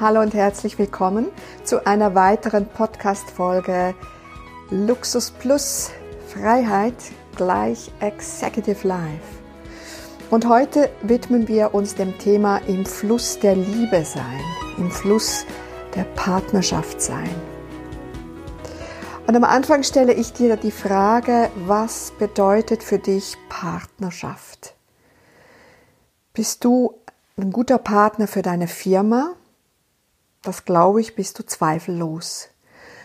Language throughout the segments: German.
Hallo und herzlich willkommen zu einer weiteren Podcast-Folge Luxus Plus Freiheit gleich Executive Life. Und heute widmen wir uns dem Thema im Fluss der Liebe sein, im Fluss der Partnerschaft sein. Und am Anfang stelle ich dir die Frage, was bedeutet für dich Partnerschaft? Bist du ein guter Partner für deine Firma? Das glaube ich, bist du zweifellos.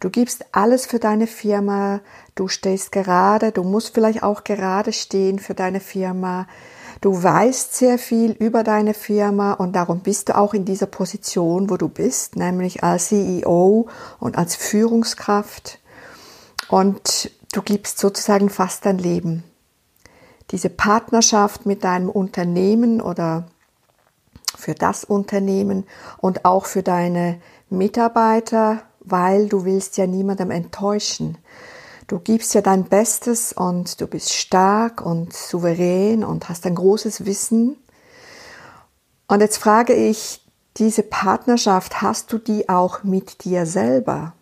Du gibst alles für deine Firma, du stehst gerade, du musst vielleicht auch gerade stehen für deine Firma. Du weißt sehr viel über deine Firma und darum bist du auch in dieser Position, wo du bist, nämlich als CEO und als Führungskraft. Und du gibst sozusagen fast dein Leben. Diese Partnerschaft mit deinem Unternehmen oder für das Unternehmen und auch für deine Mitarbeiter, weil du willst ja niemandem enttäuschen. Du gibst ja dein Bestes und du bist stark und souverän und hast ein großes Wissen. Und jetzt frage ich, diese Partnerschaft, hast du die auch mit dir selber?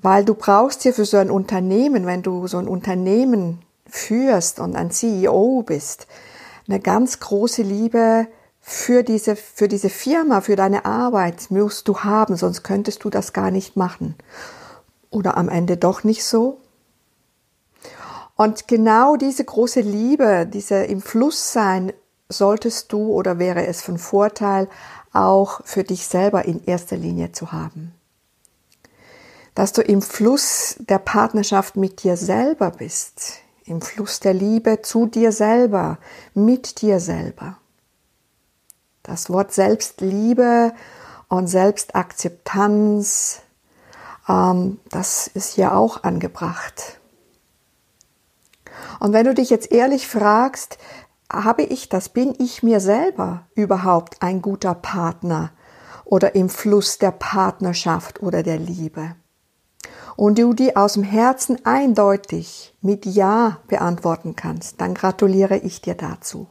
Weil du brauchst ja für so ein Unternehmen, wenn du so ein Unternehmen führst und ein CEO bist, eine ganz große Liebe für diese, für diese Firma, für deine Arbeit musst du haben, sonst könntest du das gar nicht machen. Oder am Ende doch nicht so? Und genau diese große Liebe, diese im Fluss sein, solltest du oder wäre es von Vorteil, auch für dich selber in erster Linie zu haben. Dass du im Fluss der Partnerschaft mit dir selber bist, im Fluss der Liebe zu dir selber, mit dir selber. Das Wort Selbstliebe und Selbstakzeptanz, ähm, das ist hier auch angebracht. Und wenn du dich jetzt ehrlich fragst, habe ich das, bin ich mir selber überhaupt ein guter Partner oder im Fluss der Partnerschaft oder der Liebe? Und du die aus dem Herzen eindeutig mit Ja beantworten kannst, dann gratuliere ich dir dazu.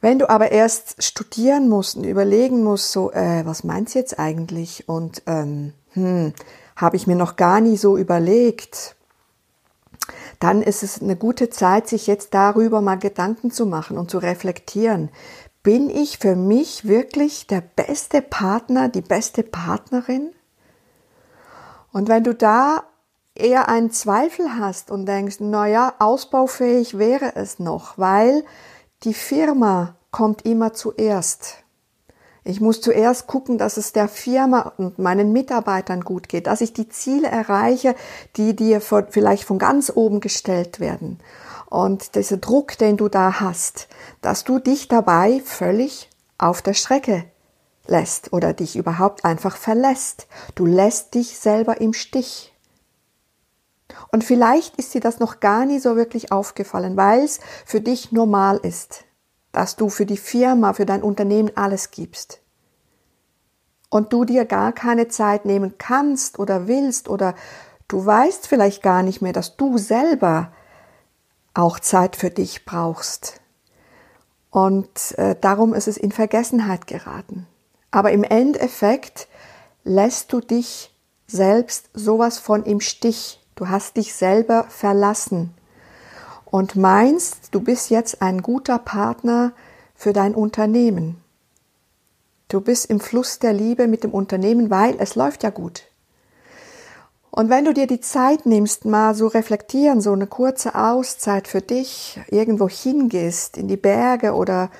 Wenn du aber erst studieren musst und überlegen musst, so, äh, was meinst du jetzt eigentlich? Und ähm, hm, habe ich mir noch gar nie so überlegt, dann ist es eine gute Zeit, sich jetzt darüber mal Gedanken zu machen und zu reflektieren. Bin ich für mich wirklich der beste Partner, die beste Partnerin? Und wenn du da eher einen Zweifel hast und denkst, na ja, ausbaufähig wäre es noch, weil die Firma kommt immer zuerst. Ich muss zuerst gucken, dass es der Firma und meinen Mitarbeitern gut geht, dass ich die Ziele erreiche, die dir vielleicht von ganz oben gestellt werden. Und dieser Druck, den du da hast, dass du dich dabei völlig auf der Strecke lässt oder dich überhaupt einfach verlässt. Du lässt dich selber im Stich. Und vielleicht ist dir das noch gar nie so wirklich aufgefallen, weil es für dich normal ist, dass du für die Firma, für dein Unternehmen alles gibst. Und du dir gar keine Zeit nehmen kannst oder willst oder du weißt vielleicht gar nicht mehr, dass du selber auch Zeit für dich brauchst. Und äh, darum ist es in Vergessenheit geraten. Aber im Endeffekt lässt du dich selbst sowas von im Stich. Du hast dich selber verlassen und meinst, du bist jetzt ein guter Partner für dein Unternehmen. Du bist im Fluss der Liebe mit dem Unternehmen, weil es läuft ja gut. Und wenn du dir die Zeit nimmst, mal so reflektieren, so eine kurze Auszeit für dich, irgendwo hingehst, in die Berge oder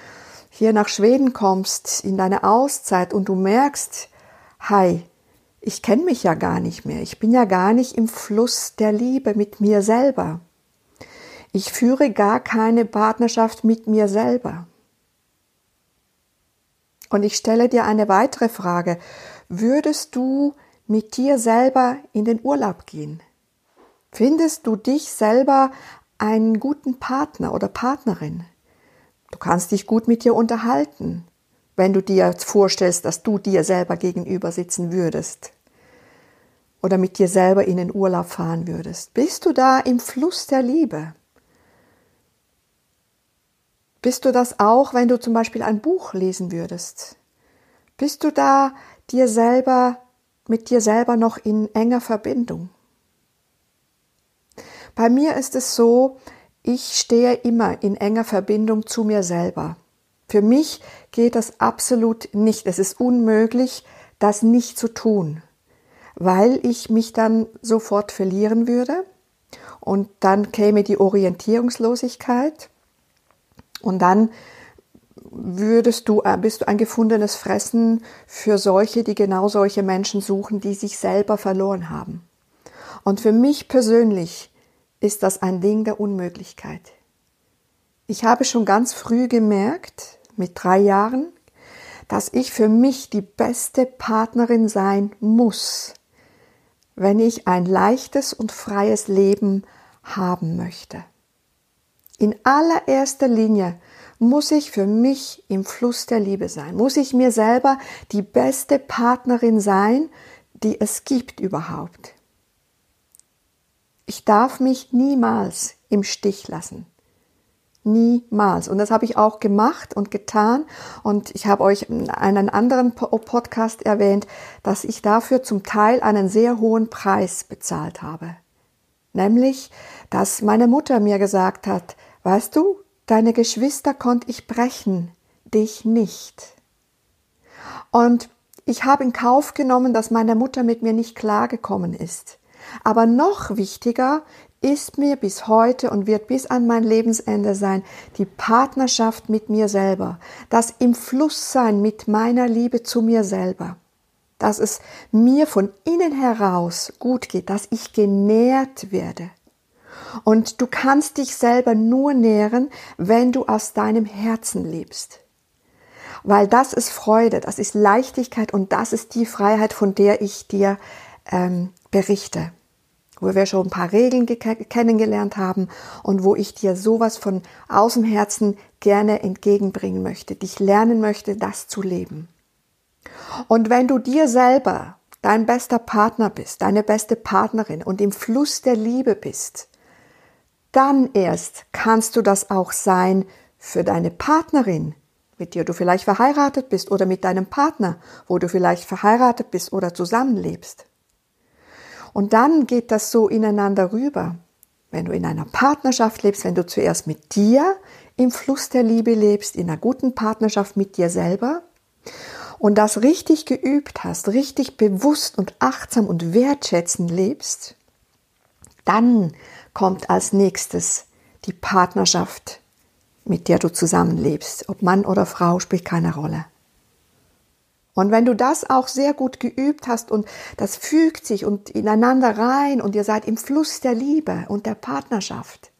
hier nach Schweden kommst, in deine Auszeit und du merkst, hi, ich kenne mich ja gar nicht mehr. Ich bin ja gar nicht im Fluss der Liebe mit mir selber. Ich führe gar keine Partnerschaft mit mir selber. Und ich stelle dir eine weitere Frage. Würdest du mit dir selber in den Urlaub gehen? Findest du dich selber einen guten Partner oder Partnerin? Du kannst dich gut mit dir unterhalten, wenn du dir vorstellst, dass du dir selber gegenüber sitzen würdest oder mit dir selber in den Urlaub fahren würdest? Bist du da im Fluss der Liebe? Bist du das auch, wenn du zum Beispiel ein Buch lesen würdest? Bist du da dir selber, mit dir selber noch in enger Verbindung? Bei mir ist es so, ich stehe immer in enger Verbindung zu mir selber. Für mich geht das absolut nicht. Es ist unmöglich, das nicht zu tun, weil ich mich dann sofort verlieren würde und dann käme die Orientierungslosigkeit und dann würdest du, äh, bist du ein gefundenes Fressen für solche, die genau solche Menschen suchen, die sich selber verloren haben. Und für mich persönlich ist das ein Ding der Unmöglichkeit. Ich habe schon ganz früh gemerkt, mit drei Jahren, dass ich für mich die beste Partnerin sein muss, wenn ich ein leichtes und freies Leben haben möchte. In allererster Linie muss ich für mich im Fluss der Liebe sein, muss ich mir selber die beste Partnerin sein, die es gibt überhaupt. Ich darf mich niemals im Stich lassen. Niemals. Und das habe ich auch gemacht und getan. Und ich habe euch in einem anderen Podcast erwähnt, dass ich dafür zum Teil einen sehr hohen Preis bezahlt habe. Nämlich, dass meine Mutter mir gesagt hat, weißt du, deine Geschwister konnte ich brechen, dich nicht. Und ich habe in Kauf genommen, dass meine Mutter mit mir nicht klargekommen ist. Aber noch wichtiger ist mir bis heute und wird bis an mein Lebensende sein, die Partnerschaft mit mir selber, das im Fluss sein mit meiner Liebe zu mir selber, dass es mir von innen heraus gut geht, dass ich genährt werde. Und du kannst dich selber nur nähren, wenn du aus deinem Herzen lebst. Weil das ist Freude, das ist Leichtigkeit und das ist die Freiheit, von der ich dir ähm, berichte wo wir schon ein paar Regeln kennengelernt haben und wo ich dir sowas von aus dem Herzen gerne entgegenbringen möchte, dich lernen möchte, das zu leben. Und wenn du dir selber dein bester Partner bist, deine beste Partnerin und im Fluss der Liebe bist, dann erst kannst du das auch sein für deine Partnerin, mit der du vielleicht verheiratet bist oder mit deinem Partner, wo du vielleicht verheiratet bist oder zusammenlebst. Und dann geht das so ineinander rüber. Wenn du in einer Partnerschaft lebst, wenn du zuerst mit dir im Fluss der Liebe lebst, in einer guten Partnerschaft mit dir selber und das richtig geübt hast, richtig bewusst und achtsam und wertschätzend lebst, dann kommt als nächstes die Partnerschaft, mit der du zusammenlebst. Ob Mann oder Frau spielt keine Rolle. Und wenn du das auch sehr gut geübt hast und das fügt sich und ineinander rein und ihr seid im Fluss der Liebe und der Partnerschaft,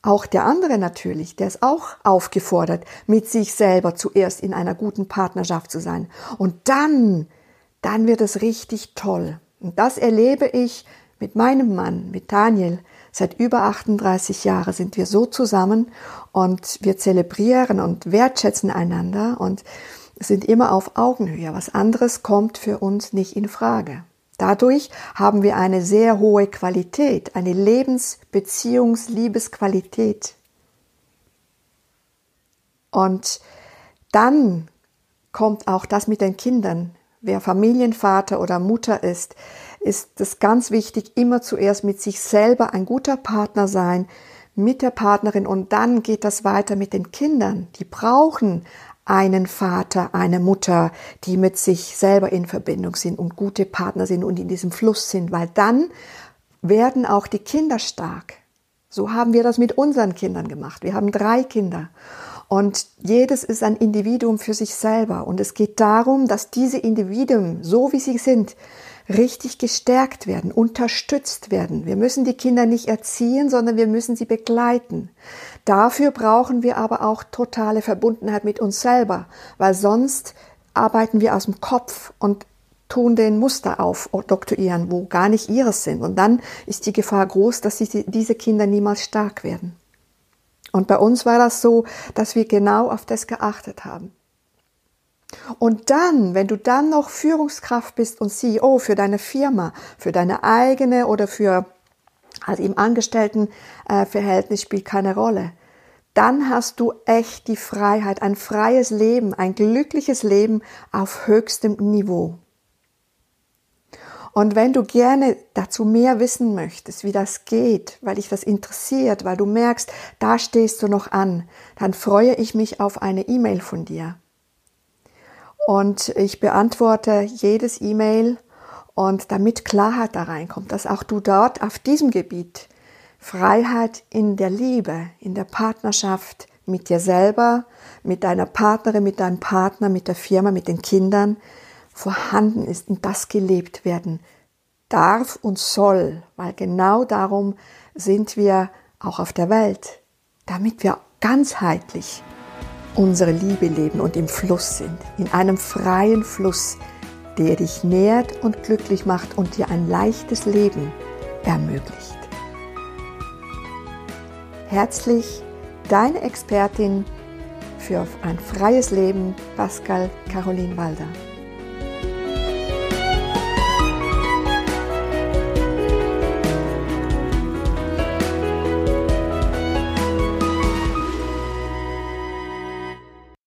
auch der andere natürlich, der ist auch aufgefordert, mit sich selber zuerst in einer guten Partnerschaft zu sein. Und dann, dann wird es richtig toll. Und das erlebe ich mit meinem Mann, mit Daniel. Seit über 38 Jahren sind wir so zusammen und wir zelebrieren und wertschätzen einander und sind immer auf Augenhöhe. Was anderes kommt für uns nicht in Frage. Dadurch haben wir eine sehr hohe Qualität, eine Lebens-, Beziehungs-, Liebesqualität. Und dann kommt auch das mit den Kindern. Wer Familienvater oder Mutter ist, ist es ganz wichtig, immer zuerst mit sich selber ein guter Partner sein, mit der Partnerin und dann geht das weiter mit den Kindern. Die brauchen einen Vater, eine Mutter, die mit sich selber in Verbindung sind und gute Partner sind und in diesem Fluss sind, weil dann werden auch die Kinder stark. So haben wir das mit unseren Kindern gemacht. Wir haben drei Kinder und jedes ist ein Individuum für sich selber und es geht darum, dass diese Individuen, so wie sie sind, richtig gestärkt werden, unterstützt werden. Wir müssen die Kinder nicht erziehen, sondern wir müssen sie begleiten. Dafür brauchen wir aber auch totale Verbundenheit mit uns selber, weil sonst arbeiten wir aus dem Kopf und tun den Muster aufdoktorieren, wo gar nicht ihres sind. Und dann ist die Gefahr groß, dass diese Kinder niemals stark werden. Und bei uns war das so, dass wir genau auf das geachtet haben. Und dann, wenn du dann noch Führungskraft bist und CEO für deine Firma, für deine eigene oder für also im Angestelltenverhältnis spielt keine Rolle. dann hast du echt die Freiheit, ein freies Leben, ein glückliches Leben auf höchstem Niveau. Und wenn du gerne dazu mehr wissen möchtest, wie das geht, weil dich das interessiert, weil du merkst, da stehst du noch an, dann freue ich mich auf eine E-Mail von dir. Und ich beantworte jedes E-Mail. Und damit Klarheit da reinkommt, dass auch du dort auf diesem Gebiet Freiheit in der Liebe, in der Partnerschaft mit dir selber, mit deiner Partnerin, mit deinem Partner, mit der Firma, mit den Kindern vorhanden ist und das gelebt werden darf und soll, weil genau darum sind wir auch auf der Welt, damit wir ganzheitlich unsere Liebe leben und im Fluss sind, in einem freien Fluss, der dich nährt und glücklich macht und dir ein leichtes Leben ermöglicht. Herzlich, deine Expertin für ein freies Leben, Pascal Caroline Walder.